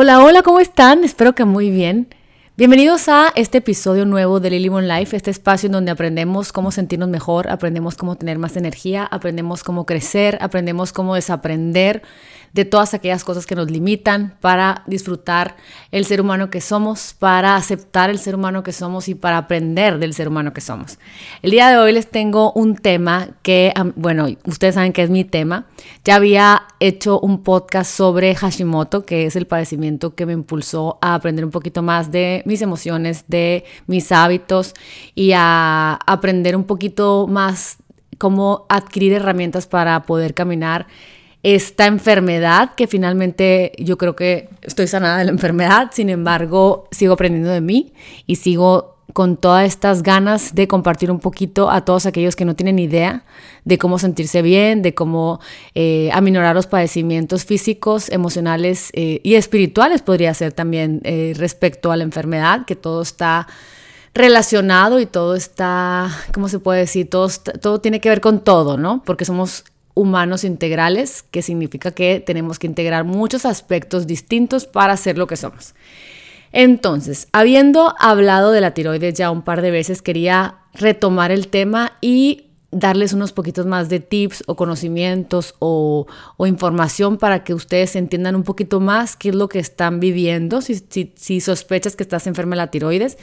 Hola, hola, ¿cómo están? Espero que muy bien. Bienvenidos a este episodio nuevo de Lily One Life, este espacio en donde aprendemos cómo sentirnos mejor, aprendemos cómo tener más energía, aprendemos cómo crecer, aprendemos cómo desaprender de todas aquellas cosas que nos limitan para disfrutar el ser humano que somos, para aceptar el ser humano que somos y para aprender del ser humano que somos. El día de hoy les tengo un tema que, bueno, ustedes saben que es mi tema. Ya había hecho un podcast sobre Hashimoto, que es el padecimiento que me impulsó a aprender un poquito más de mis emociones, de mis hábitos y a aprender un poquito más cómo adquirir herramientas para poder caminar esta enfermedad que finalmente yo creo que estoy sanada de la enfermedad, sin embargo sigo aprendiendo de mí y sigo con todas estas ganas de compartir un poquito a todos aquellos que no tienen idea de cómo sentirse bien, de cómo eh, aminorar los padecimientos físicos, emocionales eh, y espirituales podría ser también eh, respecto a la enfermedad, que todo está relacionado y todo está, ¿cómo se puede decir? Todo, todo tiene que ver con todo, ¿no? Porque somos humanos integrales, que significa que tenemos que integrar muchos aspectos distintos para ser lo que somos. Entonces, habiendo hablado de la tiroides ya un par de veces, quería retomar el tema y darles unos poquitos más de tips o conocimientos o, información para que ustedes entiendan un poquito más qué es lo que están viviendo, si, si sospechas que estás enferma de la tiroides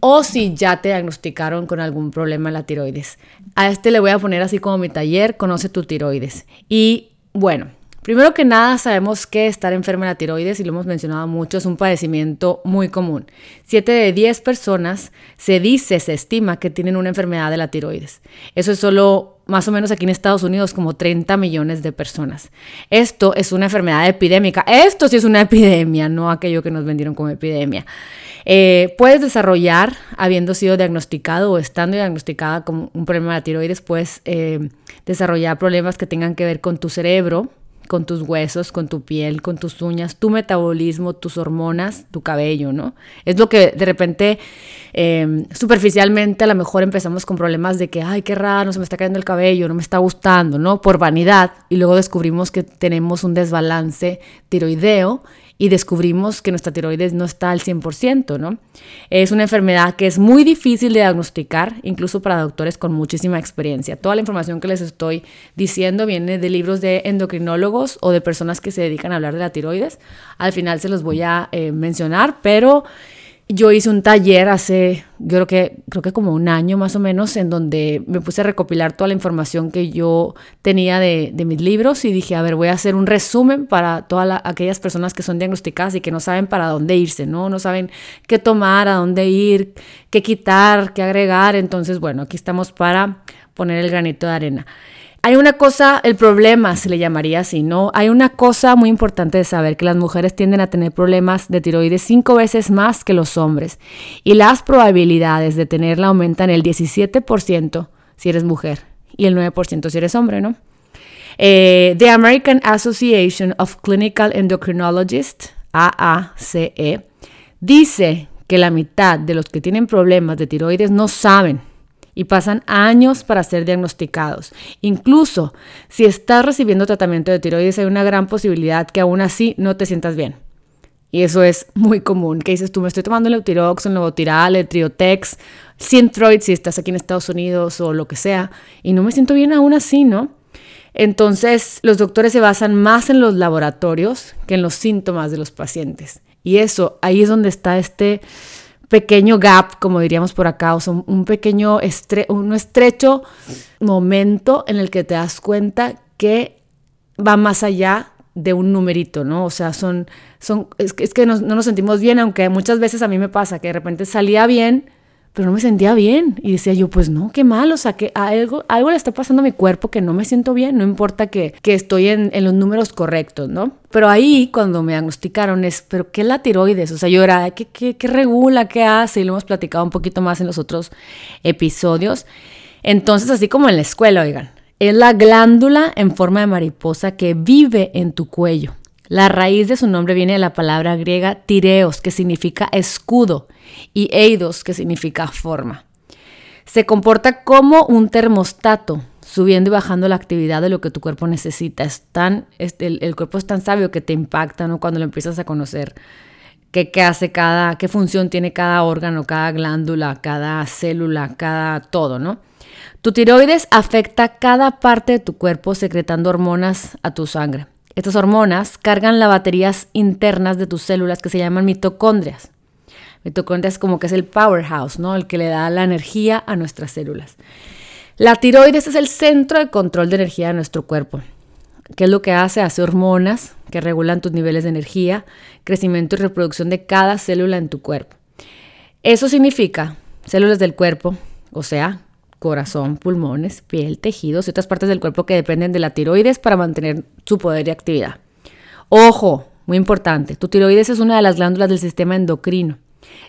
o si ya te diagnosticaron con algún problema en la tiroides. A este le voy a poner así como mi taller, conoce tu tiroides. Y bueno, primero que nada sabemos que estar enferma de la tiroides, y lo hemos mencionado mucho, es un padecimiento muy común. Siete de diez personas se dice, se estima que tienen una enfermedad de la tiroides. Eso es solo más o menos aquí en Estados Unidos como 30 millones de personas. Esto es una enfermedad epidémica. Esto sí es una epidemia, no aquello que nos vendieron como epidemia. Eh, puedes desarrollar, habiendo sido diagnosticado o estando diagnosticada con un problema de tiroides, puedes eh, desarrollar problemas que tengan que ver con tu cerebro, con tus huesos, con tu piel, con tus uñas, tu metabolismo, tus hormonas, tu cabello, ¿no? Es lo que de repente, em, superficialmente, a lo mejor empezamos con problemas de que, ay, qué raro, se me está cayendo el cabello, no me está gustando, ¿no? Por vanidad, y luego descubrimos que tenemos un desbalance tiroideo y descubrimos que nuestra tiroides no está al 100%, ¿no? Es una enfermedad que es muy difícil de diagnosticar, incluso para doctores con muchísima experiencia. Toda la información que les estoy diciendo viene de libros de endocrinólogos o de personas que se dedican a hablar de la tiroides. Al final se los voy a eh, mencionar, pero yo hice un taller hace, yo creo que, creo que como un año más o menos, en donde me puse a recopilar toda la información que yo tenía de, mis libros y dije, a ver, voy a hacer un resumen para todas aquellas personas que son diagnosticadas y que no saben para dónde irse, ¿no? No saben qué tomar, a dónde ir, qué quitar, qué agregar. Entonces, bueno, aquí estamos para poner el granito de arena. Hay una cosa, el problema se le llamaría así, ¿no? Hay una cosa muy importante de saber que las mujeres tienden a tener problemas de tiroides cinco veces más que los hombres y las probabilidades de tenerla aumentan el 17% si eres mujer y el 9% si eres hombre, ¿no? Eh, The American Association of Clinical Endocrinologists, AACE, dice que la mitad de los que tienen problemas de tiroides no saben y pasan años para ser diagnosticados. Incluso si estás recibiendo tratamiento de tiroides, hay una gran posibilidad que aún así no te sientas bien. Y eso es muy común. Que dices tú, me estoy tomando el Eutirox, el Novotiral, el Triotex, Synthroid si estás aquí en Estados Unidos o lo que sea, y no me siento bien aún así, ¿no? Entonces, los doctores se basan más en los laboratorios que en los síntomas de los pacientes. Y eso, ahí es donde está este pequeño gap, como diríamos por acá, o sea, un pequeño un estrecho momento en el que te das cuenta que va más allá de un numerito, ¿no? O sea, son, son es, que no nos sentimos bien, aunque muchas veces a mí me pasa que de repente salía bien, pero no me sentía bien. Y decía yo, pues no, qué mal, o sea, que algo, algo le está pasando a mi cuerpo que no me siento bien, no importa que, que estoy en, en, los números correctos, ¿no? Pero ahí cuando me diagnosticaron es, pero ¿qué es la tiroides? O sea, yo era, ¿qué, qué, qué regula? ¿Qué hace? Y lo hemos platicado un poquito más en los otros episodios. Entonces, así como en la escuela, oigan, es la glándula en forma de mariposa que vive en tu cuello. La raíz de su nombre viene de la palabra griega tireos, que significa escudo, y eidos, que significa forma. Se comporta como un termostato. subiendo y bajando la actividad de lo que tu cuerpo necesita. Es tan, el, cuerpo es tan sabio que te impacta, ¿no? Cuando lo empiezas a conocer. Qué, qué hace cada, qué función tiene cada órgano, cada glándula, cada célula, cada todo, ¿no? Tu tiroides afecta cada parte de tu cuerpo secretando hormonas a tu sangre. Estas hormonas cargan las baterías internas de tus células que se llaman mitocondrias. Mitocondrias como que es el powerhouse, ¿no? El que le da la energía a nuestras células. La tiroides es el centro de control de energía de nuestro cuerpo. ¿Qué es lo que hace? Hace hormonas que regulan tus niveles de energía, crecimiento y reproducción de cada célula en tu cuerpo. Eso significa células del cuerpo, o sea, corazón, pulmones, piel, tejidos y otras partes del cuerpo que dependen de la tiroides para mantener su poder y actividad. Ojo, muy importante, tu tiroides es una de las glándulas del sistema endocrino.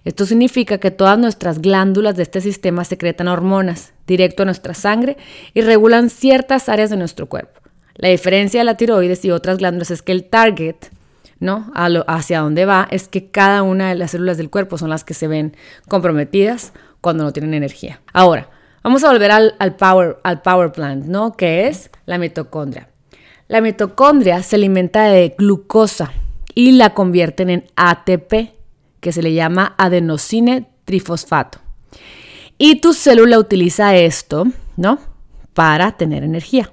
Esto significa que todas nuestras glándulas de este sistema secretan hormonas directo a nuestra sangre y regulan ciertas áreas de nuestro cuerpo. La diferencia de la tiroides y otras glándulas es que el target, ¿no? hacia dónde va, es que cada una de las células del cuerpo son las que se ven comprometidas cuando no tienen energía. Ahora, vamos a volver al, power, al power plant, ¿no? Que es la mitocondria. La mitocondria se alimenta de glucosa y la convierten en ATP, que se le llama adenosine trifosfato. Y tu célula utiliza esto, ¿no? Para tener energía.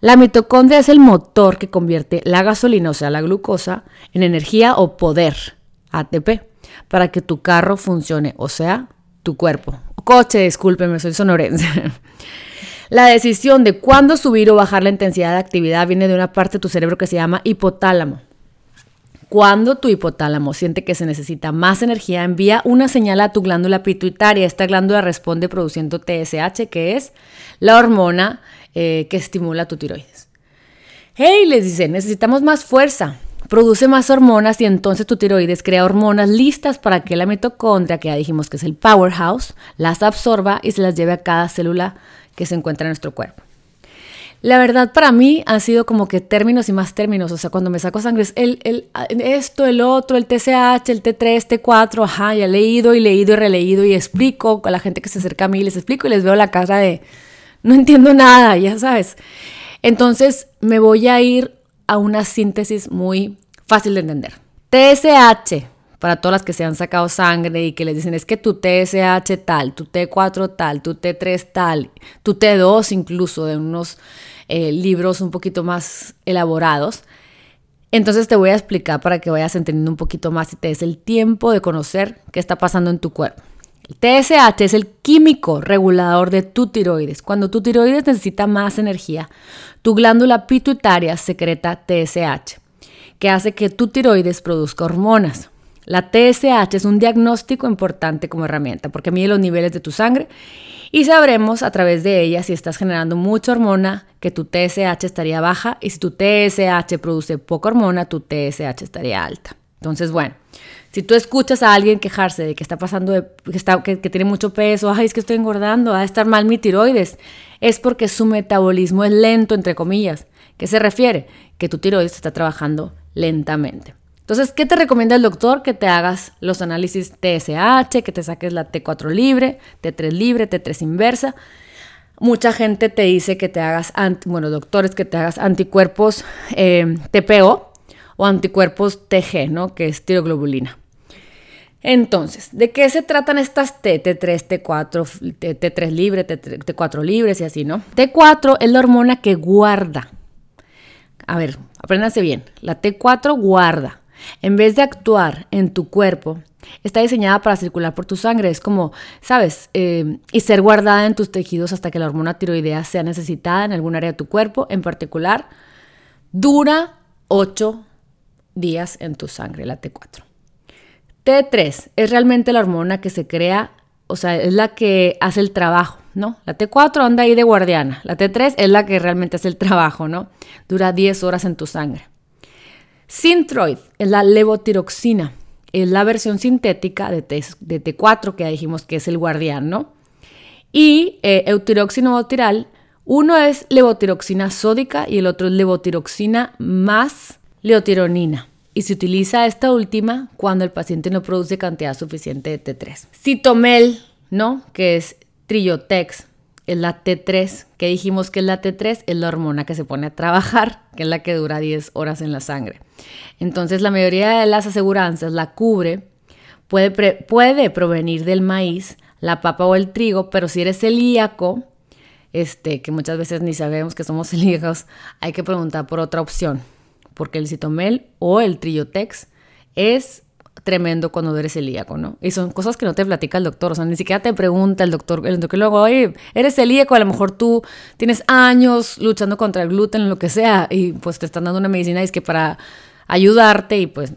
La mitocondria es el motor que convierte la gasolina, o sea, la glucosa, en energía o poder, ATP, para que tu carro funcione, o sea, tu cuerpo. Coche, discúlpeme, soy sonorense. La decisión de cuándo subir o bajar la intensidad de actividad viene de una parte de tu cerebro que se llama hipotálamo. Cuando tu hipotálamo siente que se necesita más energía, envía una señal a tu glándula pituitaria. Esta glándula responde produciendo TSH, que es la hormona eh, que estimula tu tiroides. Hey, les dice, necesitamos más fuerza. Produce más hormonas y entonces tu tiroides crea hormonas listas para que la mitocondria, que ya dijimos que es el powerhouse, las absorba y se las lleve a cada célula que se encuentra en nuestro cuerpo. La verdad para mí ha sido como que términos y más términos, o sea, cuando me saco sangre es el, el, esto, el otro, el TCH, el T3, T4, ajá, ya he leído y leído y releído y explico a la gente que se acerca a mí, les explico y les veo la cara de, no entiendo nada, ya sabes. Entonces me voy a ir a una síntesis muy fácil de entender. TSH, para todas las que se han sacado sangre y que les dicen es que tu TSH tal, tu T4 tal, tu T3 tal, tu T2 incluso de unos eh, libros un poquito más elaborados. Entonces te voy a explicar para que vayas entendiendo un poquito más y te des el tiempo de conocer qué está pasando en tu cuerpo. El TSH es el químico regulador de tu tiroides. Cuando tu tiroides necesita más energía, tu glándula pituitaria secreta TSH, que hace que tu tiroides produzca hormonas. La TSH es un diagnóstico importante como herramienta porque mide los niveles de tu sangre y sabremos a través de ella si estás generando mucha hormona que tu TSH estaría baja y si tu TSH produce poca hormona, tu TSH estaría alta. Entonces, bueno, si tú escuchas a alguien quejarse de que está pasando, que, está, que, tiene mucho peso, ay, es que estoy engordando, va a estar mal mi tiroides, es porque su metabolismo es lento, entre comillas. ¿Qué se refiere? Que tu tiroides está trabajando lentamente. Entonces, ¿qué te recomienda el doctor? Que te hagas los análisis TSH, que te saques la T4 libre, T3 libre, T3 inversa. Mucha gente te dice que te hagas, bueno, doctores, que te hagas anticuerpos eh, TPO o anticuerpos TG, ¿no? Que es tiroglobulina. Entonces, ¿de qué se tratan estas T? T3, T4, T3 libre, T4 libres y así, ¿no? T4 es la hormona que guarda. A ver, apréndanse bien. La T4 guarda. En vez de actuar en tu cuerpo, está diseñada para circular por tu sangre. Es como, ¿sabes? Eh, y ser guardada en tus tejidos hasta que la hormona tiroidea sea necesitada en algún área de tu cuerpo. En particular, dura 8 días en tu sangre, la T4. T3 es realmente la hormona que se crea, o sea, es la que hace el trabajo, ¿no? La T4 anda ahí de guardiana. La T3 es la que realmente hace el trabajo, ¿no? Dura 10 horas en tu sangre. Synthroid es la levotiroxina, es la versión sintética de, T, 4 que ya dijimos que es el guardián, ¿no? Y eh, eutiroxino uno es levotiroxina sódica y el otro es levotiroxina más leotironina. Y se utiliza esta última cuando el paciente no produce cantidad suficiente de T3. Citomel, ¿no? Que es Trillotex, es la T3, que dijimos que es la T3, es la hormona que se pone a trabajar, que es la que dura 10 horas en la sangre. Entonces la mayoría de las aseguranzas la cubre, puede, puede provenir del maíz, la papa o el trigo, pero si eres celíaco, este, que muchas veces ni sabemos que somos celíacos, hay que preguntar por otra opción, porque el citomel o el trillotex es tremendo cuando eres celíaco, ¿no? Y son cosas que no te platica el doctor, o sea, ni siquiera te pregunta el doctor, el luego, oye, eres celíaco, a lo mejor tú tienes años luchando contra el gluten, lo que sea, y pues te están dando una medicina y es que para ayudarte y pues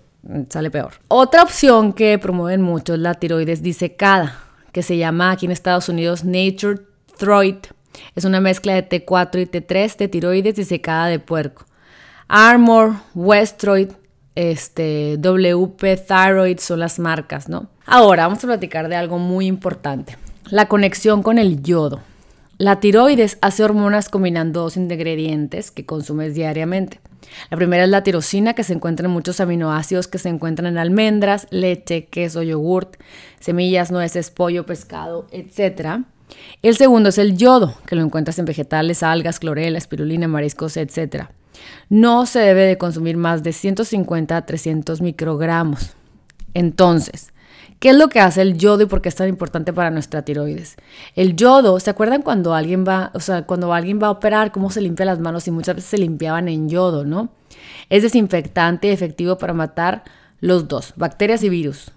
sale peor. Otra opción que promueven mucho es la tiroides disecada, que se llama aquí en Estados Unidos Nature Thyroid. Es una mezcla de T4 y T3 de tiroides disecada de puerco. Armor, Westroid, este, WP Thyroid son las marcas, ¿no? Ahora vamos a platicar de algo muy importante, la conexión con el yodo. La tiroides hace hormonas combinando dos ingredientes que consumes diariamente. La primera es la tirosina, que se encuentra en muchos aminoácidos que se encuentran en almendras, leche, queso, yogurt, semillas, nueces, pollo, pescado, etc. El segundo es el yodo, que lo encuentras en vegetales, algas, clorela, espirulina, mariscos, etc. No se debe de consumir más de 150 a 300 microgramos. Entonces, ¿qué es lo que hace el yodo y por qué es tan importante para nuestra tiroides? El yodo, ¿se acuerdan cuando alguien va, o sea, cuando alguien va a operar, cómo se limpia las manos y muchas veces se limpiaban en yodo, ¿no? Es desinfectante y efectivo para matar los dos, bacterias y virus.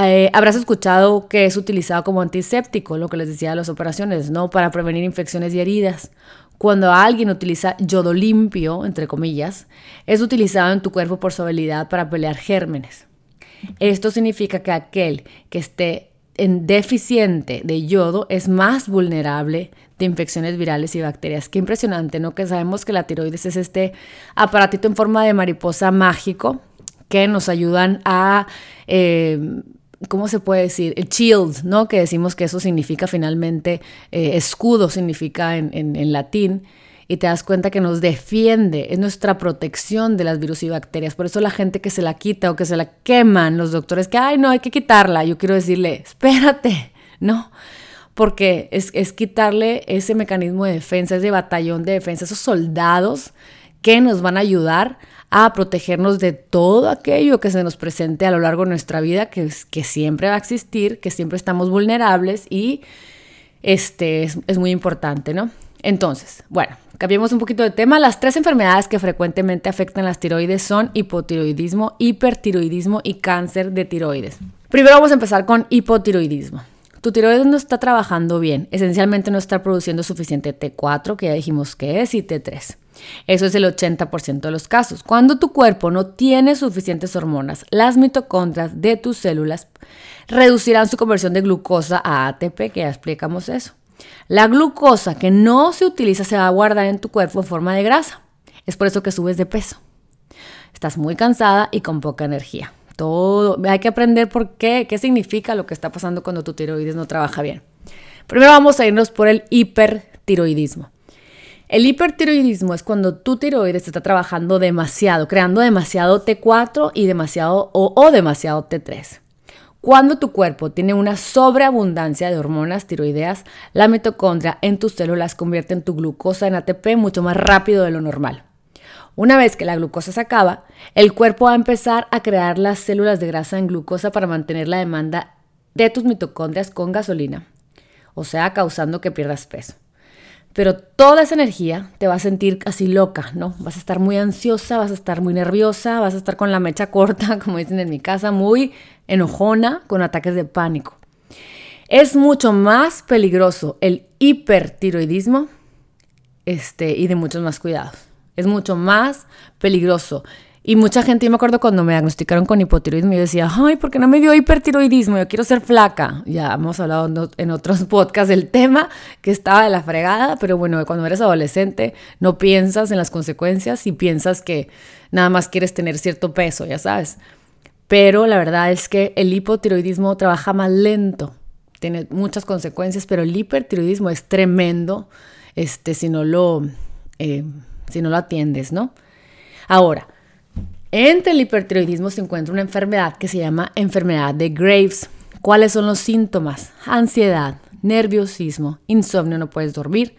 Eh, habrás escuchado que es utilizado como antiséptico, lo que les decía de las operaciones, ¿no? Para prevenir infecciones y heridas. Cuando alguien utiliza yodo limpio, entre comillas, es utilizado en tu cuerpo por su habilidad para pelear gérmenes. Esto significa que aquel que esté en deficiente de yodo es más vulnerable de infecciones virales y bacterias. Qué impresionante, ¿no? Que sabemos que la tiroides es este aparatito en forma de mariposa mágico que nos ayudan a eh, ¿cómo se puede decir? El shield, ¿no? Que decimos que eso significa finalmente, eh, escudo significa en, en, latín, y te das cuenta que nos defiende, es nuestra protección de las virus y bacterias. Por eso la gente que se la quita o que se la queman, los doctores que, ay, no, hay que quitarla, yo quiero decirle, espérate, no. Porque es, es quitarle ese mecanismo de defensa, ese batallón de defensa, esos soldados que nos van a ayudar a protegernos de todo aquello que se nos presente a lo largo de nuestra vida, que, siempre va a existir, que siempre estamos vulnerables y este es, muy importante, ¿no? Entonces, bueno, cambiemos un poquito de tema. Las tres enfermedades que frecuentemente afectan las tiroides son hipotiroidismo, hipertiroidismo y cáncer de tiroides. Primero vamos a empezar con hipotiroidismo. Tu tiroides no está trabajando bien, esencialmente no está produciendo suficiente T4, que ya dijimos que es, y T3. Eso es el 80% de los casos. Cuando tu cuerpo no tiene suficientes hormonas, las mitocondrias de tus células reducirán su conversión de glucosa a ATP, que ya explicamos eso. La glucosa que no se utiliza se va a guardar en tu cuerpo en forma de grasa. Es por eso que subes de peso. Estás muy cansada y con poca energía. Todo, hay que aprender por qué, qué significa lo que está pasando cuando tu tiroides no trabaja bien. Primero vamos a irnos por el hipertiroidismo. El hipertiroidismo es cuando tu tiroides está trabajando demasiado, creando demasiado T4 y demasiado o, demasiado T3. Cuando tu cuerpo tiene una sobreabundancia de hormonas tiroideas, la mitocondria en tus células convierte en tu glucosa en ATP mucho más rápido de lo normal. Una vez que la glucosa se acaba, el cuerpo va a empezar a crear las células de grasa en glucosa para mantener la demanda de tus mitocondrias con gasolina, o sea, causando que pierdas peso pero toda esa energía te va a sentir así loca, ¿no? Vas a estar muy ansiosa, vas a estar muy nerviosa, vas a estar con la mecha corta, como dicen en mi casa, muy enojona, con ataques de pánico. Es mucho más peligroso el hipertiroidismo este, y de muchos más cuidados. Es mucho más peligroso y mucha gente, yo me acuerdo cuando me diagnosticaron con hipotiroidismo, yo decía, ay, ¿por qué no me dio hipertiroidismo? Yo quiero ser flaca. Ya hemos hablado en otros podcasts del tema, que estaba de la fregada, pero bueno, cuando eres adolescente no piensas en las consecuencias y piensas que nada más quieres tener cierto peso, ya sabes. Pero la verdad es que el hipotiroidismo trabaja más lento, tiene muchas consecuencias, pero el hipertiroidismo es tremendo este, si, no lo, eh, si no lo atiendes, ¿no? Ahora, entre el hipertiroidismo se encuentra una enfermedad que se llama enfermedad de Graves. ¿Cuáles son los síntomas? Ansiedad, nerviosismo, insomnio, no puedes dormir,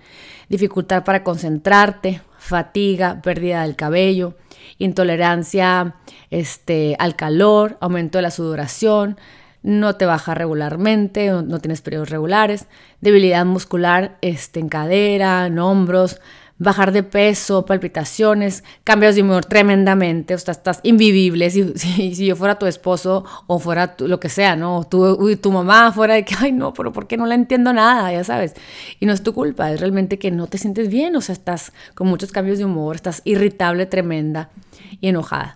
dificultad para concentrarte, fatiga, pérdida del cabello, intolerancia este, al calor, aumento de la sudoración, no te baja regularmente, no, tienes periodos regulares, debilidad muscular este, en cadera, en hombros, bajar de peso, palpitaciones, cambios de humor tremendamente, o sea, estás invivible. Si, si, yo fuera tu esposo o fuera lo que sea, ¿no? Tu, tu mamá fuera de que, ay, no, pero ¿por qué no la entiendo nada? Ya sabes. Y no es tu culpa, es realmente que no te sientes bien, o sea, estás con muchos cambios de humor, estás irritable, tremenda y enojada.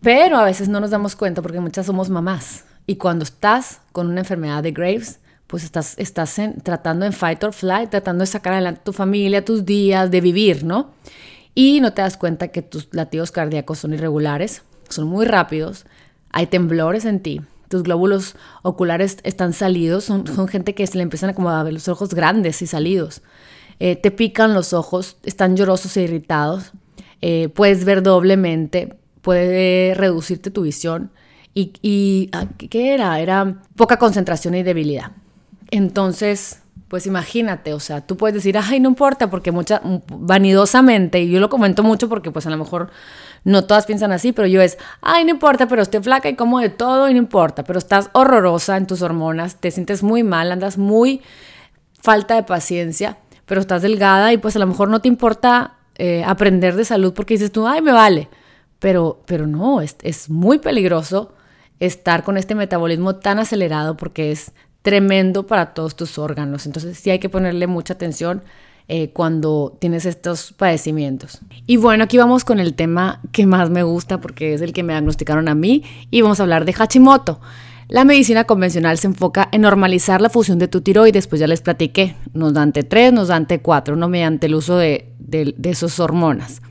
Pero a veces no nos damos cuenta porque muchas somos mamás. Y cuando estás con una enfermedad de Graves, pues estás, estás tratando en fight or flight, tratando de sacar adelante tu familia, tus días, de vivir, ¿no? Y no te das cuenta que tus latidos cardíacos son irregulares, son muy rápidos, hay temblores en ti, tus glóbulos oculares están salidos, son, son gente que se le empiezan a como a ver los ojos grandes y salidos, eh, te pican los ojos, están llorosos e irritados, eh, puedes ver doblemente, puede reducirte tu visión. Y, y ah, ¿qué era? Era poca concentración y debilidad. Entonces, pues imagínate, o sea, tú puedes decir, ay, no importa, porque mucha, vanidosamente, y yo lo comento mucho porque pues a lo mejor no todas piensan así, pero yo es, ay, no importa, pero estoy flaca y como de todo y no importa, pero estás horrorosa en tus hormonas, te sientes muy mal, andas muy falta de paciencia, pero estás delgada y pues a lo mejor no te importa eh, aprender de salud porque dices tú, ay, me vale, pero, pero no, es, es muy peligroso estar con este metabolismo tan acelerado porque es tremendo para todos tus órganos. Entonces sí hay que ponerle mucha atención eh, cuando tienes estos padecimientos. Y bueno, aquí vamos con el tema que más me gusta porque es el que me diagnosticaron a mí y vamos a hablar de Hashimoto. La medicina convencional se enfoca en normalizar la función de tu tiroides, pues ya les platiqué, nos dan T3, nos dan T4, no mediante el uso de, de, de esas hormonas.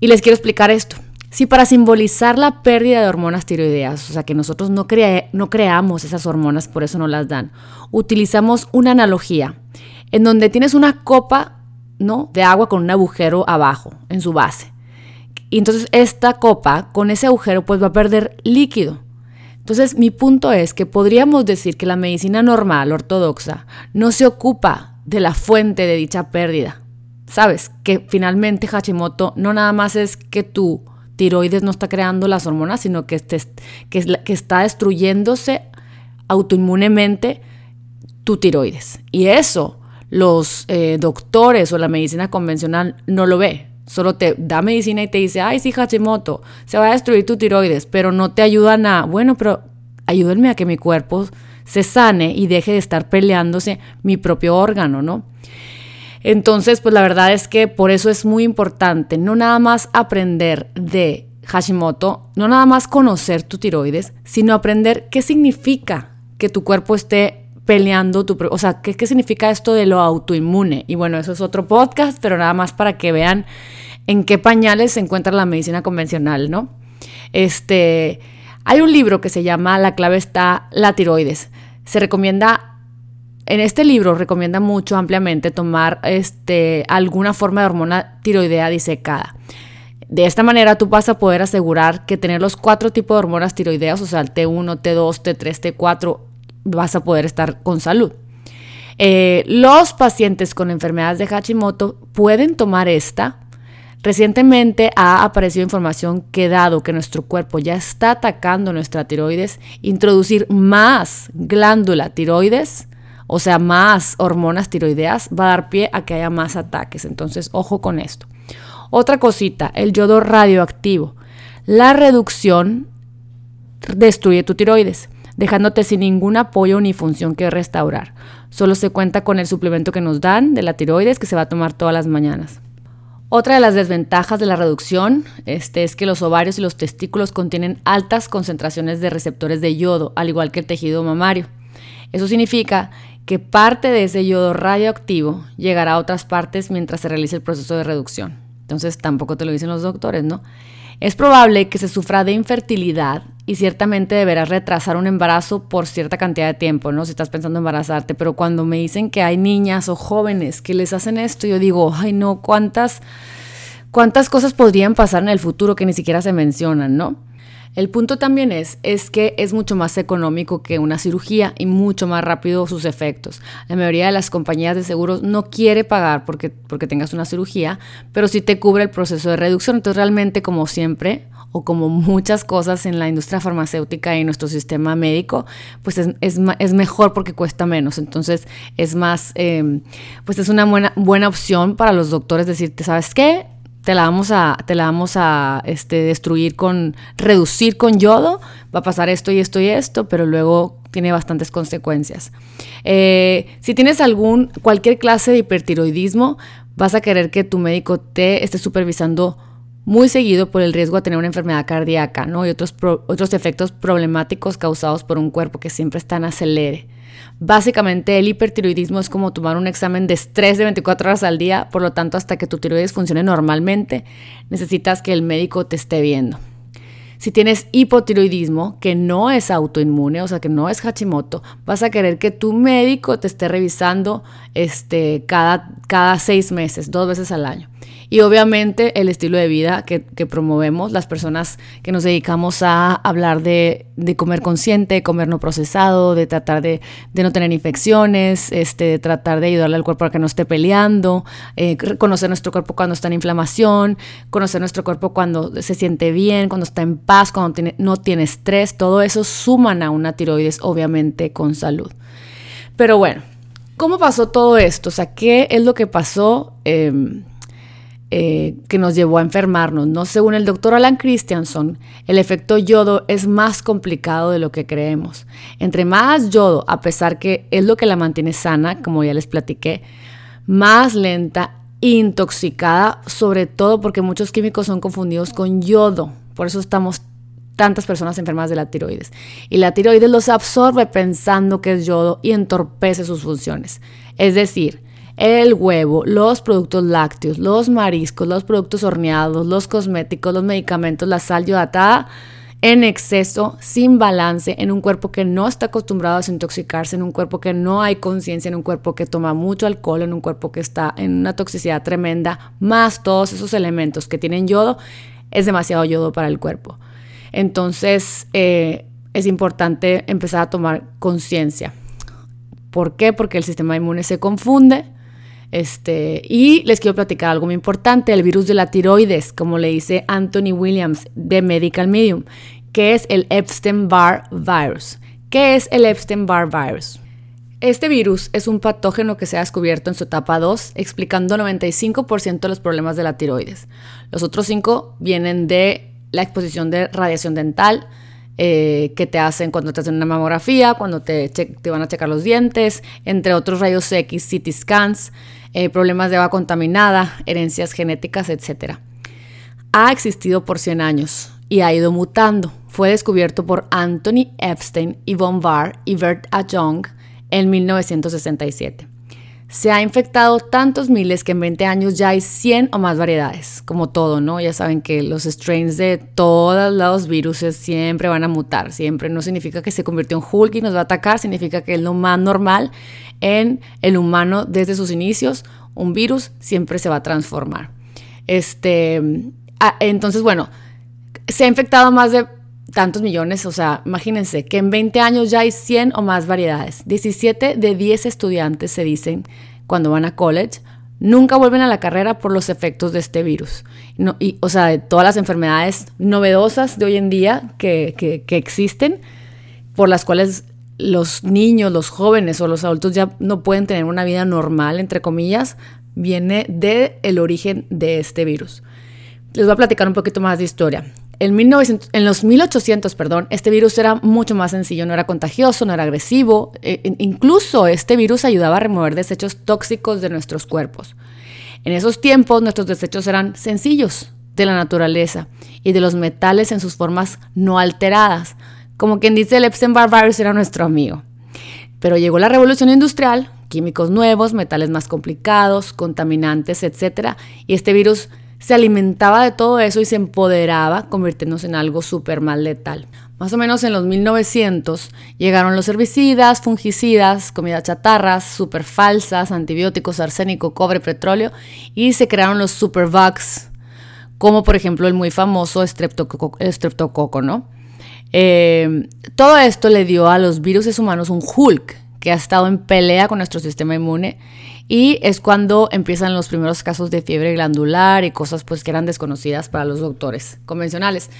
Y les quiero explicar esto. Si para simbolizar la pérdida de hormonas tiroideas, o sea que nosotros no, no creamos esas hormonas, por eso no las dan, utilizamos una analogía en donde tienes una copa ¿no? de agua con un agujero abajo, en su base. Y entonces esta copa, con ese agujero, pues va a perder líquido. Entonces mi punto es que podríamos decir que la medicina normal, ortodoxa, no se ocupa de la fuente de dicha pérdida. ¿Sabes? Que finalmente Hashimoto no nada más es que tú tiroides no está creando las hormonas, sino que, este, que, que está destruyéndose autoinmunemente tu tiroides. Y eso los eh, doctores o la medicina convencional no lo ve. Solo te da medicina y te dice, ay, sí, Hashimoto, se va a destruir tu tiroides, pero no te ayudan a, bueno, pero ayúdenme a que mi cuerpo se sane y deje de estar peleándose mi propio órgano, ¿no? Entonces, pues la verdad es que por eso es muy importante no nada más aprender de Hashimoto, no nada más conocer tu tiroides, sino aprender qué significa que tu cuerpo esté peleando tu, o sea, ¿qué, qué significa esto de lo autoinmune. Y bueno, eso es otro podcast, pero nada más para que vean en qué pañales se encuentra la medicina convencional, ¿no? Este, hay un libro que se llama La clave está la tiroides. Se recomienda en este libro recomienda mucho ampliamente tomar este, alguna forma de hormona tiroidea disecada. De esta manera tú vas a poder asegurar que tener los cuatro tipos de hormonas tiroideas, o sea, el T1, T2, T3, T4, vas a poder estar con salud. Eh, los pacientes con enfermedades de Hashimoto pueden tomar esta. Recientemente ha aparecido información que dado que nuestro cuerpo ya está atacando nuestra tiroides, introducir más glándula tiroides o sea, más hormonas tiroideas, va a dar pie a que haya más ataques. Entonces, ojo con esto. Otra cosita, el yodo radioactivo. La reducción destruye tu tiroides, dejándote sin ningún apoyo ni función que restaurar. Solo se cuenta con el suplemento que nos dan de la tiroides que se va a tomar todas las mañanas. Otra de las desventajas de la reducción este, es que los ovarios y los testículos contienen altas concentraciones de receptores de yodo, al igual que el tejido mamario. Eso significa que parte de ese yodo radioactivo llegará a otras partes mientras se realice el proceso de reducción. Entonces tampoco te lo dicen los doctores, ¿no? Es probable que se sufra de infertilidad y ciertamente deberás retrasar un embarazo por cierta cantidad de tiempo, ¿no? Si estás pensando en embarazarte, pero cuando me dicen que hay niñas o jóvenes que les hacen esto, yo digo, ay no, ¿cuántas, cuántas cosas podrían pasar en el futuro que ni siquiera se mencionan, ¿no? El punto también es, es que es mucho más económico que una cirugía y mucho más rápido sus efectos. La mayoría de las compañías de seguros no quiere pagar porque, porque tengas una cirugía, pero sí te cubre el proceso de reducción. Entonces realmente, como siempre, o como muchas cosas en la industria farmacéutica y nuestro sistema médico, pues es, es, es mejor porque cuesta menos. Entonces es más, eh, pues es una buena, buena opción para los doctores decirte, ¿sabes qué? Te la vamos a, te la vamos a este, destruir con, reducir con yodo, va a pasar esto y esto y esto, pero luego tiene bastantes consecuencias. Eh, si tienes algún, cualquier clase de hipertiroidismo, vas a querer que tu médico te esté supervisando muy seguido por el riesgo de tener una enfermedad cardíaca, ¿no? Y otros, otros efectos problemáticos causados por un cuerpo que siempre está en acelere. Básicamente el hipertiroidismo es como tomar un examen de estrés de 24 horas al día, por lo tanto hasta que tu tiroides funcione normalmente necesitas que el médico te esté viendo. Si tienes hipotiroidismo, que no es autoinmune, o sea, que no es Hashimoto, vas a querer que tu médico te esté revisando este, cada, cada seis meses, dos veces al año. Y obviamente el estilo de vida que, promovemos, las personas que nos dedicamos a hablar de, comer consciente, comer no procesado, de tratar de, no tener infecciones, este, de tratar de ayudarle al cuerpo a que no esté peleando, eh, conocer nuestro cuerpo cuando está en inflamación, conocer nuestro cuerpo cuando se siente bien, cuando está en paz, cuando no tiene estrés, todo eso suman a una tiroides obviamente con salud. Pero bueno, ¿cómo pasó todo esto? O sea, ¿qué es lo que pasó? Em, eh, que nos llevó a enfermarnos. ¿no? Según el doctor Alan Christianson, el efecto yodo es más complicado de lo que creemos. Entre más yodo, a pesar que es lo que la mantiene sana, como ya les platiqué, más lenta, intoxicada, sobre todo porque muchos químicos son confundidos con yodo. Por eso estamos tantas personas enfermas de la tiroides. Y la tiroides los absorbe pensando que es yodo y entorpece sus funciones. Es decir, el huevo, los productos lácteos, los mariscos, los productos horneados, los cosméticos, los medicamentos, la sal yodatada en exceso, sin balance, en un cuerpo que no está acostumbrado a desintoxicarse, en un cuerpo que no hay conciencia, en un cuerpo que toma mucho alcohol, en un cuerpo que está en una toxicidad tremenda, más todos esos elementos que tienen yodo, es demasiado yodo para el cuerpo. Entonces, eh, es importante empezar a tomar conciencia. ¿Por qué? Porque el sistema inmune se confunde este, y les quiero platicar algo muy importante, el virus de la tiroides, como le dice Anthony Williams de Medical Medium, que es el Epstein-Barr virus. ¿Qué es el Epstein-Barr virus? Este virus es un patógeno que se ha descubierto en su etapa 2, explicando 95% de los problemas de la tiroides. Los otros 5 vienen de la exposición de radiación dental, eh, que te hacen cuando te hacen una mamografía, cuando te, te, van a checar los dientes, entre otros rayos X, CT scans, eh, problemas de agua contaminada, herencias genéticas, etc. Ha existido por 100 años y ha ido mutando. Fue descubierto por Anthony Epstein, Yvonne Barr y Bert A. Young en 1967. Se ha infectado tantos miles que en 20 años ya hay 100 o más variedades, como todo, ¿no? Ya saben que los strains de todos los virus siempre van a mutar, siempre. No significa que se convirtió en Hulk y nos va a atacar, significa que es lo más normal en el humano desde sus inicios. Un virus siempre se va a transformar. Este, ah, entonces, bueno, se ha infectado más de tantos millones, o sea, imagínense que en 20 años ya hay 100 o más variedades. 17 de 10 estudiantes se dicen cuando van a college nunca vuelven a la carrera por los efectos de este virus. No, y, o sea, de todas las enfermedades novedosas de hoy en día que, que, existen, por las cuales los niños, los jóvenes o los adultos ya no pueden tener una vida normal, entre comillas, viene del el origen de este virus. Les voy a platicar un poquito más de historia. En, 1900, en los 1800, perdón, este virus era mucho más sencillo, no era contagioso, no era agresivo. E, incluso este virus ayudaba a remover desechos tóxicos de nuestros cuerpos. En esos tiempos nuestros desechos eran sencillos de la naturaleza y de los metales en sus formas no alteradas. Como quien dice el Epstein-Barr virus era nuestro amigo. Pero llegó la revolución industrial, químicos nuevos, metales más complicados, contaminantes, etc. Y este virus se alimentaba de todo eso y se empoderaba, convirtiéndose en algo súper mal letal. Más o menos en los 1900 llegaron los herbicidas, fungicidas, comida chatarras, súper falsas, antibióticos, arsénico, cobre, petróleo y se crearon los superbugs, como por ejemplo el muy famoso estreptococo, ¿no? Eh, todo esto le dio a los virus humanos un Hulk que ha estado en pelea con nuestro sistema inmune y es cuando empiezan los primeros casos de fiebre glandular y cosas pues que eran desconocidas para los doctores convencionales.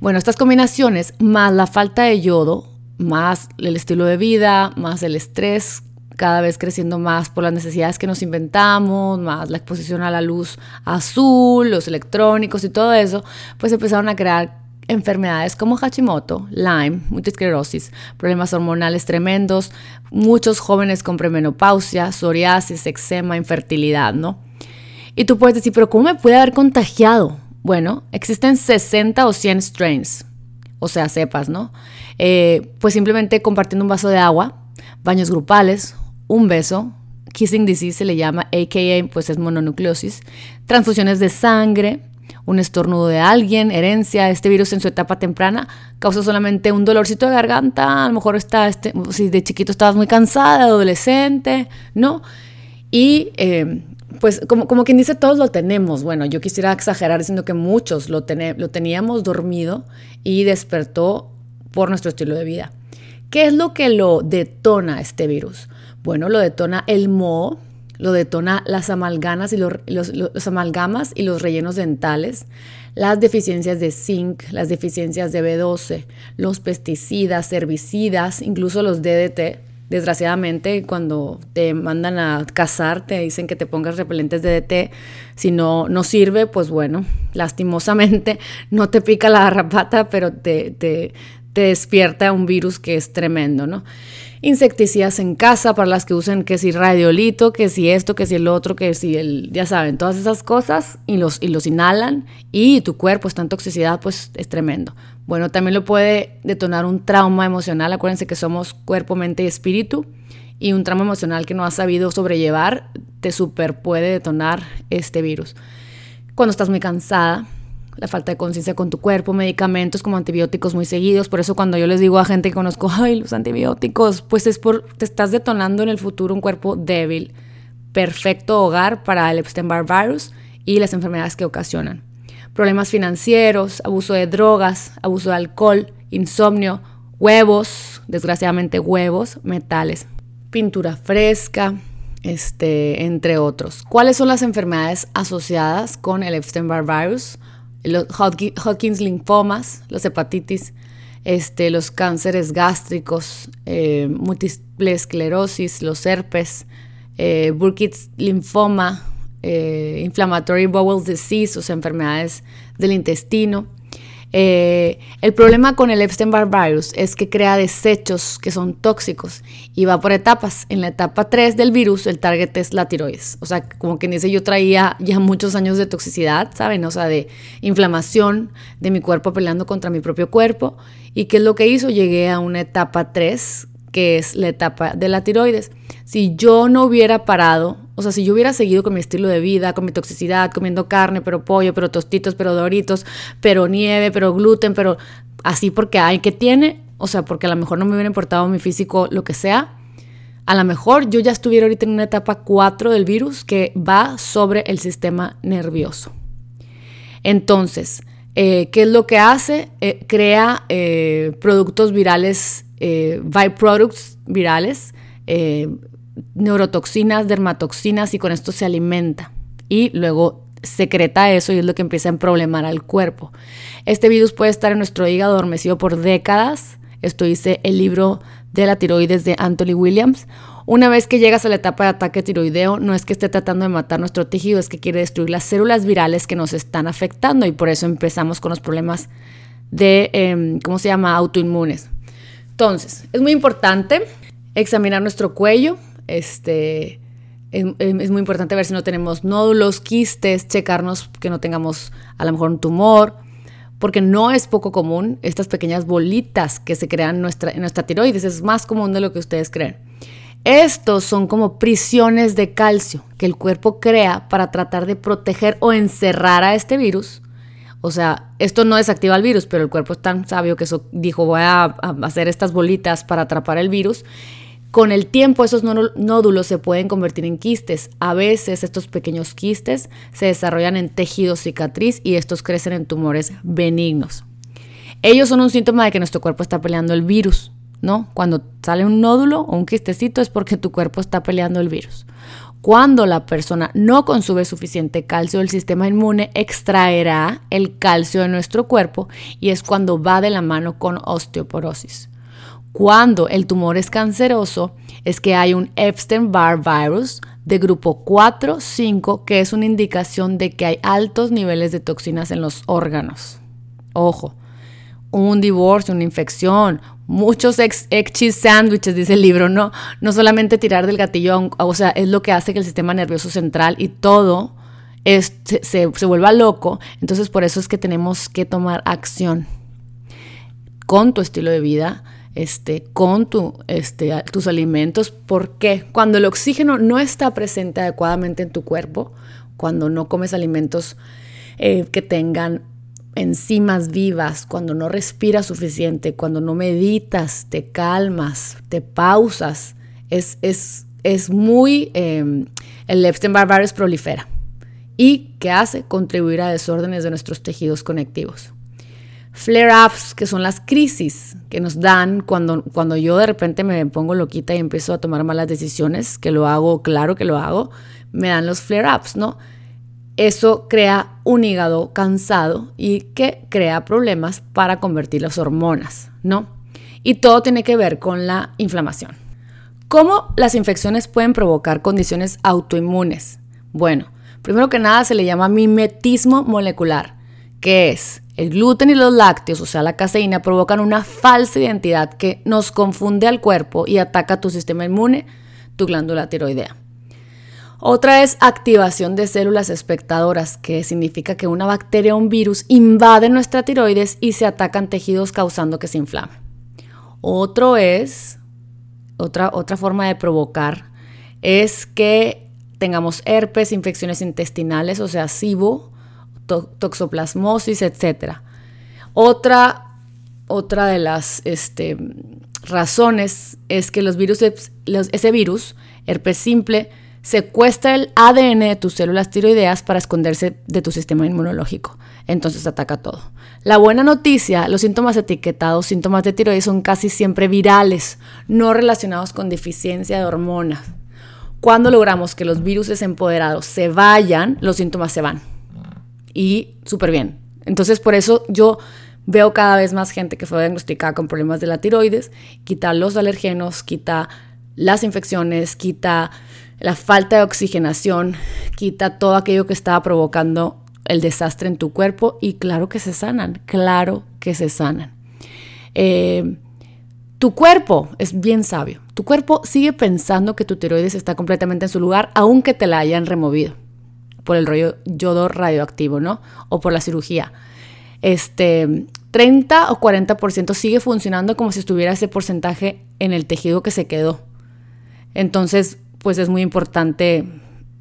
Bueno, estas combinaciones más la falta de yodo, más el estilo de vida, más el estrés cada vez creciendo más por las necesidades que nos inventamos, más la exposición a la luz azul, los electrónicos y todo eso, pues empezaron a crear enfermedades como Hashimoto, Lyme, multisclerosis, problemas hormonales tremendos, muchos jóvenes con premenopausia, psoriasis, eczema, infertilidad, ¿no? Y tú puedes decir, pero ¿cómo me puede haber contagiado? Bueno, existen 60 o 100 strains, o sea, cepas, ¿no? Eh, pues simplemente compartiendo un vaso de agua, baños grupales, un beso, kissing disease se le llama, aka pues es mononucleosis, transfusiones de sangre, un estornudo de alguien, herencia, este virus en su etapa temprana causa solamente un dolorcito de garganta, a lo mejor está, este, si de chiquito estabas muy cansada, adolescente, ¿no? Y eh, pues como, como quien dice, todos lo tenemos. Bueno, yo quisiera exagerar diciendo que muchos lo, lo teníamos dormido y despertó por nuestro estilo de vida. ¿Qué es lo que lo detona este virus? Bueno, lo detona el moho, lo detona las amalgamas y los, los, amalgamas y los rellenos dentales, las deficiencias de zinc, las deficiencias de B12, los pesticidas, herbicidas, incluso los DDT. Desgraciadamente, cuando te mandan a cazar, te dicen que te pongas repelentes DDT. Si no, no sirve, pues bueno, lastimosamente no te pica la garrapata, pero te, te, te despierta un virus que es tremendo, ¿no? Insecticidas en casa para las que usen que si radiolito, que si esto, que si el otro, que si el, ya saben, todas esas cosas y los, y los inhalan y tu cuerpo está en toxicidad, pues es tremendo. Bueno, también lo puede detonar un trauma emocional, acuérdense que somos cuerpo, mente y espíritu y un trauma emocional que no has sabido sobrellevar te super puede detonar este virus. Cuando estás muy cansada, la falta de conciencia con tu cuerpo, medicamentos como antibióticos muy seguidos. Por eso cuando yo les digo a gente que conozco, ay, los antibióticos, pues es por, te estás detonando en el futuro un cuerpo débil. Perfecto hogar para el Epstein-Barr virus y las enfermedades que ocasionan. Problemas financieros, abuso de drogas, abuso de alcohol, insomnio, huevos, desgraciadamente huevos, metales, pintura fresca, este, entre otros. ¿Cuáles son las enfermedades asociadas con el Epstein-Barr virus? Los Hodgkins linfomas, los hepatitis, este, los cánceres gástricos, eh, múltiple esclerosis, los herpes, eh, linfoma, eh, inflammatory bowel disease, o sea, enfermedades del intestino, eh, el problema con el Epstein-Barr virus es que crea desechos que son tóxicos y va por etapas. En la etapa 3 del virus, el target es la tiroides. O sea, como quien dice, yo traía ya muchos años de toxicidad, ¿saben? O sea, de inflamación de mi cuerpo peleando contra mi propio cuerpo. ¿Y qué es lo que hizo? Llegué a una etapa 3 que es la etapa de la tiroides. Si yo no hubiera parado, o sea, si yo hubiera seguido con mi estilo de vida, con mi toxicidad, comiendo carne, pero pollo, pero tostitos, pero doritos, pero nieve, pero gluten, pero así porque hay que tiene, o sea, porque a lo mejor no me hubiera importado mi físico, lo que sea, a lo mejor yo ya estuviera ahorita en una etapa 4 del virus que va sobre el sistema nervioso. Entonces, eh, ¿qué es lo que hace? Eh, crea eh, productos virales eh, byproducts virales, eh, neurotoxinas, dermatoxinas y con esto se alimenta. Y luego secreta eso y es lo que empieza a problemar al cuerpo. Este virus puede estar en nuestro hígado adormecido por décadas. Esto dice el libro de la tiroides de Anthony Williams. Una vez que llegas a la etapa de ataque tiroideo, no es que esté tratando de matar nuestro tejido, es que quiere destruir las células virales que nos están afectando y por eso empezamos con los problemas de, em, ¿cómo se llama?, autoinmunes. Entonces, es muy importante examinar nuestro cuello. Este, es, muy importante ver si no tenemos nódulos, quistes, checarnos que no tengamos a lo mejor un tumor, porque no es poco común estas pequeñas bolitas que se crean en nuestra, en nuestra tiroides. Es más común de lo que ustedes creen. Estos son como prisiones de calcio que el cuerpo crea para tratar de proteger o encerrar a este virus o sea, esto no desactiva el virus, pero el cuerpo es tan sabio que eso dijo, voy a, hacer estas bolitas para atrapar el virus. Con el tiempo esos nódulos se pueden convertir en quistes. A veces estos pequeños quistes se desarrollan en tejido cicatriz y estos crecen en tumores benignos. Ellos son un síntoma de que nuestro cuerpo está peleando el virus, ¿no? Cuando sale un nódulo o un quistecito es porque tu cuerpo está peleando el virus. Cuando la persona no consume suficiente calcio, el sistema inmune extraerá el calcio de nuestro cuerpo y es cuando va de la mano con osteoporosis. Cuando el tumor es canceroso, es que hay un Epstein-Barr virus de grupo 4-5, que es una indicación de que hay altos niveles de toxinas en los órganos. Ojo, un divorcio, una infección, muchos ex, cheese sandwiches, dice el libro, no, no solamente tirar del gatillo, o sea, es lo que hace que el sistema nervioso central y todo se, se vuelva loco. Entonces, por eso es que tenemos que tomar acción con tu estilo de vida, este, con tu, este, tus alimentos, porque cuando el oxígeno no está presente adecuadamente en tu cuerpo, cuando no comes alimentos eh, que tengan enzimas vivas, cuando no respiras suficiente, cuando no meditas, te calmas, te pausas, es, es, es muy... Em, el Epstein-Barr virus prolifera. ¿Y qué hace? Contribuir a desórdenes de nuestros tejidos conectivos. Flare-ups, que son las crisis que nos dan cuando, cuando yo de repente me pongo loquita y empiezo a tomar malas decisiones, que lo hago, claro que lo hago, me dan los flare-ups, ¿no? Eso crea un hígado cansado y que crea problemas para convertir las hormonas, ¿no? Y todo tiene que ver con la inflamación. ¿Cómo las infecciones pueden provocar condiciones autoinmunes? Bueno, primero que nada se le llama mimetismo molecular, que es el gluten y los lácteos, o sea, la caseína, provocan una falsa identidad que nos confunde al cuerpo y ataca tu sistema inmune, tu glándula tiroidea. Otra es activación de células espectadoras, que significa que una bacteria o un virus invade nuestra tiroides y se atacan tejidos causando que se inflame. Otro es, otra, otra forma de provocar, es que tengamos herpes, infecciones intestinales, o sea, SIBO, toxoplasmosis, etc. Otra, otra de las este, razones es que los virus, ese virus, herpes simple, secuestra el ADN de tus células tiroideas para esconderse de tu sistema inmunológico. Entonces ataca todo. La buena noticia, los síntomas etiquetados, síntomas de tiroides, son casi siempre virales, no relacionados con deficiencia de hormonas. Cuando logramos que los virus empoderados se vayan, los síntomas se van. Y súper bien. Entonces por eso yo veo cada vez más gente que fue diagnosticada con problemas de la tiroides, quita los alergenos, quita las infecciones, quita la falta de oxigenación quita todo aquello que estaba provocando el desastre en tu cuerpo y claro que se sanan, claro que se sanan. Eh, tu cuerpo es bien sabio. Tu cuerpo sigue pensando que tu tiroides está completamente en su lugar, aunque te la hayan removido por el rollo yodo radioactivo, ¿no? O por la cirugía. Este 30 o 40% sigue funcionando como si estuviera ese porcentaje en el tejido que se quedó. Entonces, pues es muy importante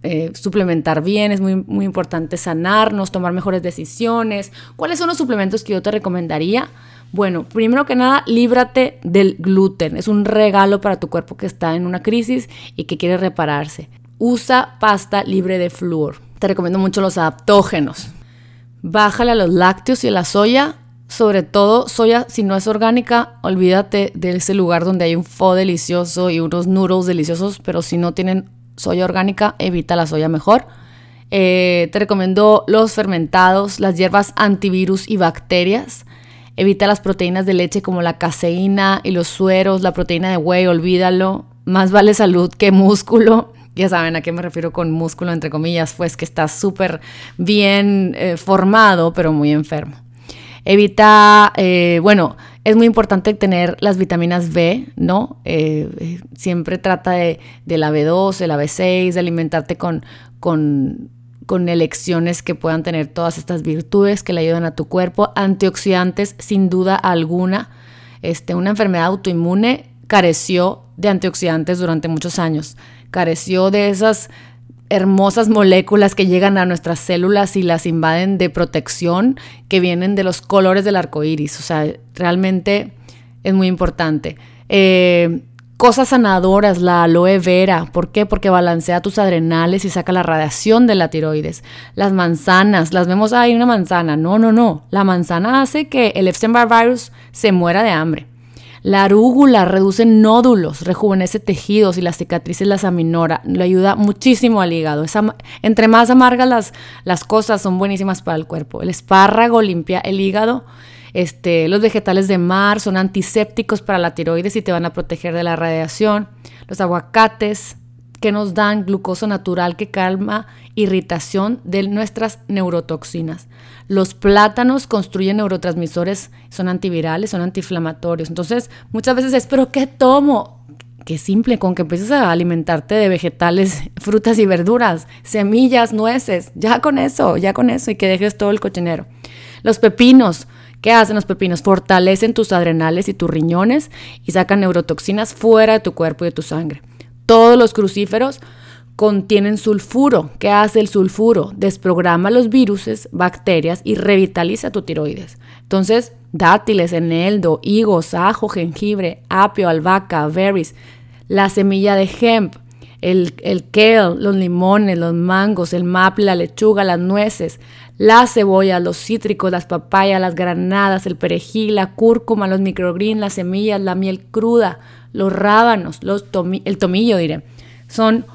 eh, suplementar bien, es muy, muy importante sanarnos, tomar mejores decisiones. ¿Cuáles son los suplementos que yo te recomendaría? Bueno, primero que nada, líbrate del gluten. Es un regalo para tu cuerpo que está en una crisis y que quiere repararse. Usa pasta libre de flúor. Te recomiendo mucho los adaptógenos. Bájale a los lácteos y a la soya sobre todo soya, si no es orgánica, olvídate de ese lugar donde hay un pho delicioso y unos noodles deliciosos, pero si no tienen soya orgánica, evita la soya mejor. Eh, te recomiendo los fermentados, las hierbas antivirus y bacterias. Evita las proteínas de leche como la caseína y los sueros, la proteína de whey, olvídalo. Más vale salud que músculo. Ya saben a qué me refiero con músculo, entre comillas, pues que está súper bien eh, formado, pero muy enfermo. Evita, eh, bueno, es muy importante tener las vitaminas B, ¿no? Eh, siempre trata de, la B2, de la B6, de alimentarte con, con, con elecciones que puedan tener todas estas virtudes que le ayudan a tu cuerpo. Antioxidantes, sin duda alguna. Este, una enfermedad autoinmune careció de antioxidantes durante muchos años. Careció de esas hermosas moléculas que llegan a nuestras células y las invaden de protección que vienen de los colores del arco iris. O sea, realmente es muy importante. Eh, Cosas sanadoras, la aloe vera. ¿Por qué? Porque balancea tus adrenales y saca la radiación de la tiroides. Las manzanas, las vemos, hay una manzana. No, no, no. La manzana hace que el Epstein-Barr virus se muera de hambre. La arúgula reduce nódulos, rejuvenece tejidos y las cicatrices las aminora. Le ayuda muchísimo al hígado. entre más amargas las, las cosas son buenísimas para el cuerpo. El espárrago limpia el hígado este, los vegetales de mar son antisépticos para la tiroides y te van a proteger de la radiación. Los aguacates que nos dan glucosa natural que calma irritación de nuestras neurotoxinas. Los plátanos construyen neurotransmisores, son antivirales, son antiinflamatorios. Entonces, muchas veces es, pero ¿qué tomo? Qué simple, con que empieces a alimentarte de vegetales, frutas y verduras, semillas, nueces, ya con eso, ya con eso, y que dejes todo el cochinero. Los pepinos, ¿Qué hacen los pepinos? Fortalecen tus adrenales y tus riñones y sacan neurotoxinas fuera de tu cuerpo y de tu sangre. Todos los crucíferos contienen sulfuro. ¿Qué hace el sulfuro? Desprograma los virus, bacterias y revitaliza tu tiroides. Entonces, dátiles, eneldo, higos, ajo, jengibre, apio, albahaca, berries, la semilla de hemp, el, el kale, los limones, los mangos, el maple, la lechuga, las nueces, la cebolla, los cítricos, las papayas, las granadas, el perejil, la cúrcuma, los microgreens, las semillas, la miel cruda, los rábanos, los el tomillo, diré, son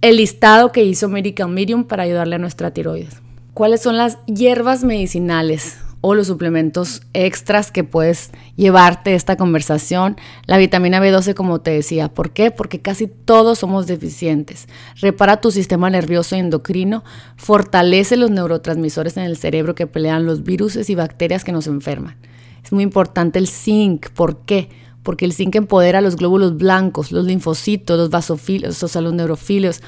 el listado que hizo Medical Medium para ayudarle a nuestra tiroides. ¿Cuáles son las hierbas medicinales o los suplementos extras que puedes llevarte esta conversación. La vitamina B12, como te decía, ¿por qué? Porque casi todos somos deficientes. Repara tu sistema nervioso y endocrino, fortalece los neurotransmisores en el cerebro que pelean los virus y bacterias que nos enferman. Es muy importante el zinc, ¿por qué? Porque el zinc empodera los glóbulos blancos, los linfocitos, los vasofilios, o sea, los neurofilios,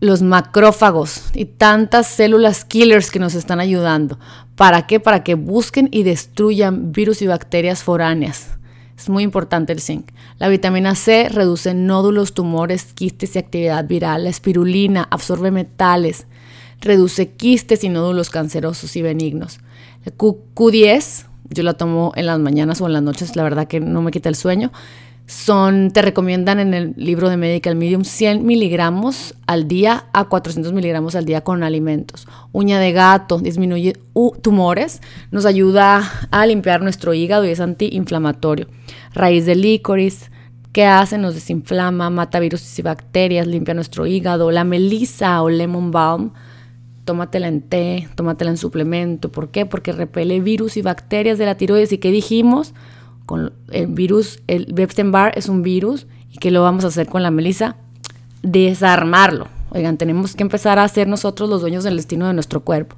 los macrófagos y tantas células killers que nos están ayudando. ¿Para qué? Para que busquen y destruyan virus y bacterias foráneas. Es muy importante el zinc. La vitamina C reduce nódulos, tumores, quistes y actividad viral. La espirulina absorbe metales, reduce quistes y nódulos cancerosos y benignos. El Q10, yo la tomo en las mañanas o en las noches, la verdad que no me quita el sueño son, te recomiendan en el libro de Medical Medium 100 miligramos al día a 400 miligramos al día con alimentos. Uña de gato disminuye tumores, nos ayuda a limpiar nuestro hígado y es antiinflamatorio. Raíz de licorice, ¿qué hace? Nos desinflama, mata virus y bacterias, limpia nuestro hígado. La melisa o lemon balm, tómatela en té, tómatela en suplemento. ¿Por qué? Porque repele virus y bacterias de la tiroides. ¿Y qué dijimos? El virus, el Epstein-Barr es un virus y que lo vamos a hacer con la melisa, desarmarlo. Oigan, tenemos que empezar a ser nosotros los dueños del destino de nuestro cuerpo.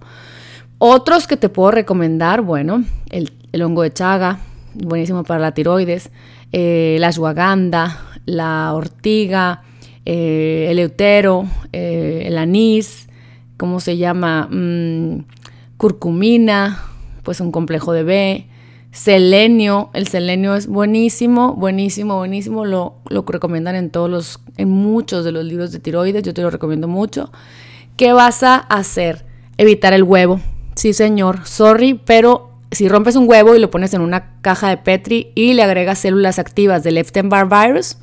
Otros que te puedo recomendar, bueno, el, hongo de chaga, buenísimo para la tiroides, eh, la ashwagandha, la ortiga, eh, el eutero, eh, el anís, ¿cómo se llama? Mm, curcumina, pues un complejo de B, Selenio, el selenio es buenísimo, buenísimo, buenísimo. Lo, lo recomiendan en todos los, en muchos de los libros de tiroides. Yo te lo recomiendo mucho. ¿Qué vas a hacer? Evitar el huevo. Sí, señor. Sorry, pero si rompes un huevo y lo pones en una caja de Petri y le agregas células activas del Epstein-Barr virus,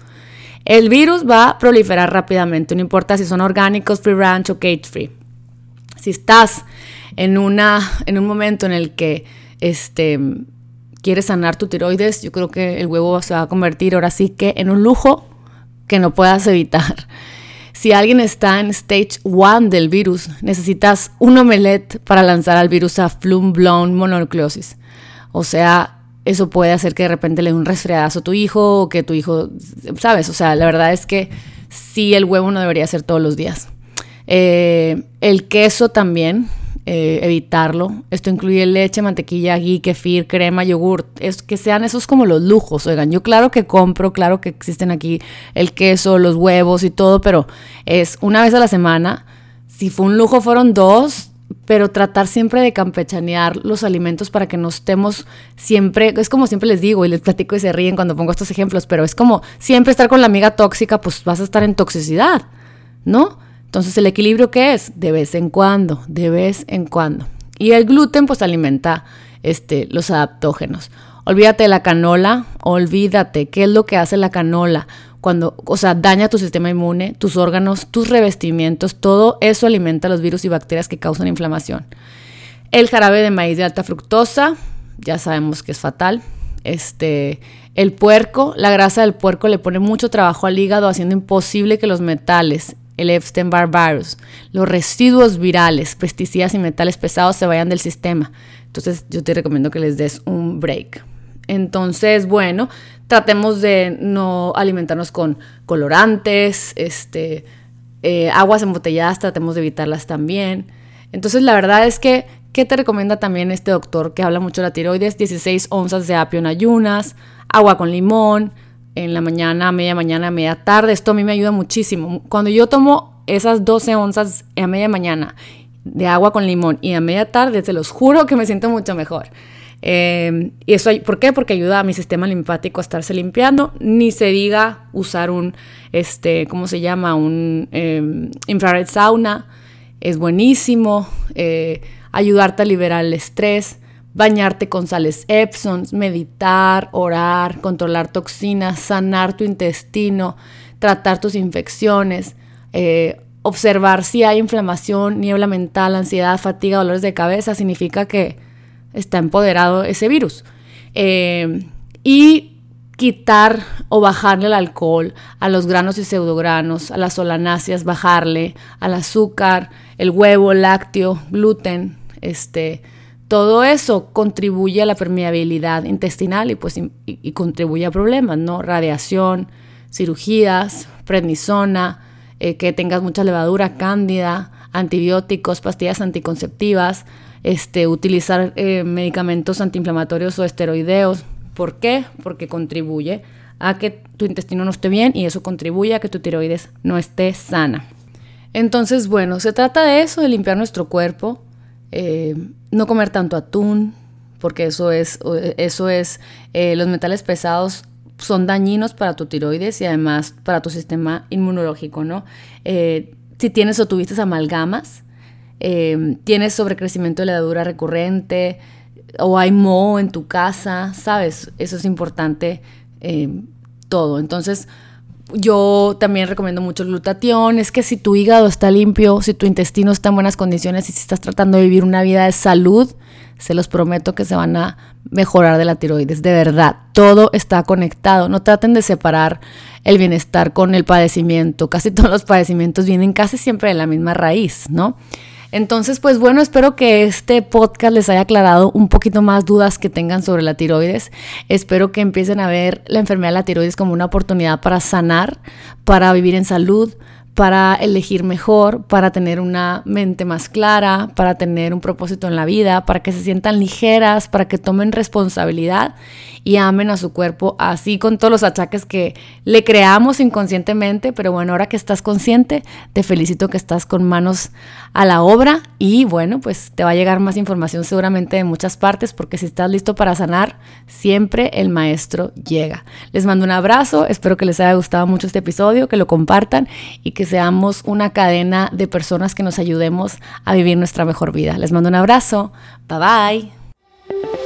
el virus va a proliferar rápidamente. No importa si son orgánicos, free range o cage free. Si estás en, una, en un momento en el que este, quieres sanar tu tiroides, yo creo que el huevo se va a convertir ahora sí que en un lujo que no puedas evitar. Si alguien está en stage 1 del virus, necesitas un omelette para lanzar al virus a flum blown mononucleosis. O sea, eso puede hacer que de repente le dé un resfriadazo a tu hijo o que tu hijo, ¿sabes? O sea, la verdad es que sí, el huevo no debería ser todos los días. Eh, el queso también, eh, evitarlo. Esto incluye leche, mantequilla, ghee, kefir, crema, yogur. Es que sean esos como los lujos. Oigan, yo claro que compro, claro que existen aquí el queso, los huevos y todo, pero es una vez a la semana. Si fue un lujo, fueron dos, pero tratar siempre de campechanear los alimentos para que no estemos siempre, es como siempre les digo y les platico y se ríen cuando pongo estos ejemplos, pero es como siempre estar con la amiga tóxica, pues vas a estar en toxicidad, ¿no? Entonces, ¿el equilibrio qué es? De vez en cuando, de vez en cuando. Y el gluten pues alimenta este, los adaptógenos. Olvídate de la canola, olvídate. ¿Qué es lo que hace la canola? Cuando, o sea, daña tu sistema inmune, tus órganos, tus revestimientos, todo eso alimenta los virus y bacterias que causan inflamación. El jarabe de maíz de alta fructosa, ya sabemos que es fatal. Este, el puerco, la grasa del puerco le pone mucho trabajo al hígado, haciendo imposible que los metales, el Epstein-Barr virus, los residuos virales, pesticidas y metales pesados se vayan del sistema. Entonces, yo te recomiendo que les des un break. Entonces, bueno, tratemos de no alimentarnos con colorantes, este, eh, aguas embotelladas, tratemos de evitarlas también. Entonces, la verdad es que, ¿qué te recomienda también este doctor que habla mucho de la tiroides? 16 onzas de apio en ayunas, agua con limón, en la mañana, media mañana, media tarde. Esto a mí me ayuda muchísimo. Cuando yo tomo esas 12 onzas a media mañana de agua con limón y a media tarde, te los juro que me siento mucho mejor. Eh, y eso, ¿por qué? Porque ayuda a mi sistema linfático a estarse limpiando. Ni se diga usar un, este, ¿cómo se llama? Un eh, infrared sauna. Es buenísimo. Eh, ayudarte a liberar el estrés. Bañarte con sales Epsom, meditar, orar, controlar toxinas, sanar tu intestino, tratar tus infecciones, observar si hay inflamación, niebla mental, ansiedad, fatiga, dolores de cabeza, significa que está empoderado ese virus. Eh, y quitar o bajarle el alcohol a los granos y pseudogranos, a las solanáceas, bajarle al azúcar, el huevo, lácteo, gluten, este, todo eso contribuye a la permeabilidad intestinal y pues y, contribuye a problemas, ¿no? Radiación, cirugías, prednisona, eh, que tengas mucha levadura cándida, antibióticos, pastillas anticonceptivas, este, utilizar eh, medicamentos antiinflamatorios o esteroideos. ¿Por qué? Porque contribuye a que tu intestino no esté bien y eso contribuye a que tu tiroides no esté sana. Entonces, bueno, se trata de eso, de limpiar nuestro cuerpo, eh, no comer tanto atún, porque eso es, eso es eh, los metales pesados son dañinos para tu tiroides y además para tu sistema inmunológico, ¿no? si tienes o tuviste amalgamas, eh, tienes sobrecrecimiento de levadura recurrente o hay moho en tu casa, ¿sabes? Eso es importante eh, todo. Entonces, yo también recomiendo mucho el glutatión. Es que si tu hígado está limpio, si tu intestino está en buenas condiciones y si estás tratando de vivir una vida de salud, se los prometo que se van a mejorar de la tiroides. De verdad, todo está conectado. No traten de separar el bienestar con el padecimiento. Casi todos los padecimientos vienen casi siempre de la misma raíz, ¿no? Entonces, pues bueno, espero que este podcast les haya aclarado un poquito más dudas que tengan sobre la tiroides. Espero que empiecen a ver la enfermedad de la tiroides como una oportunidad para sanar, para vivir en salud, para elegir mejor, para tener una mente más clara, para tener un propósito en la vida, para que se sientan ligeras, para que tomen responsabilidad y amen a su cuerpo, así con todos los achaques que le creamos inconscientemente, pero bueno, ahora que estás consciente, te felicito que estás con manos a la obra y bueno, pues te va a llegar más información seguramente de muchas partes, porque si estás listo para sanar, siempre el maestro llega. Les mando un abrazo, espero que les haya gustado mucho este episodio, que lo compartan y que seamos una cadena de personas que nos ayudemos a vivir nuestra mejor vida. Les mando un abrazo, bye bye.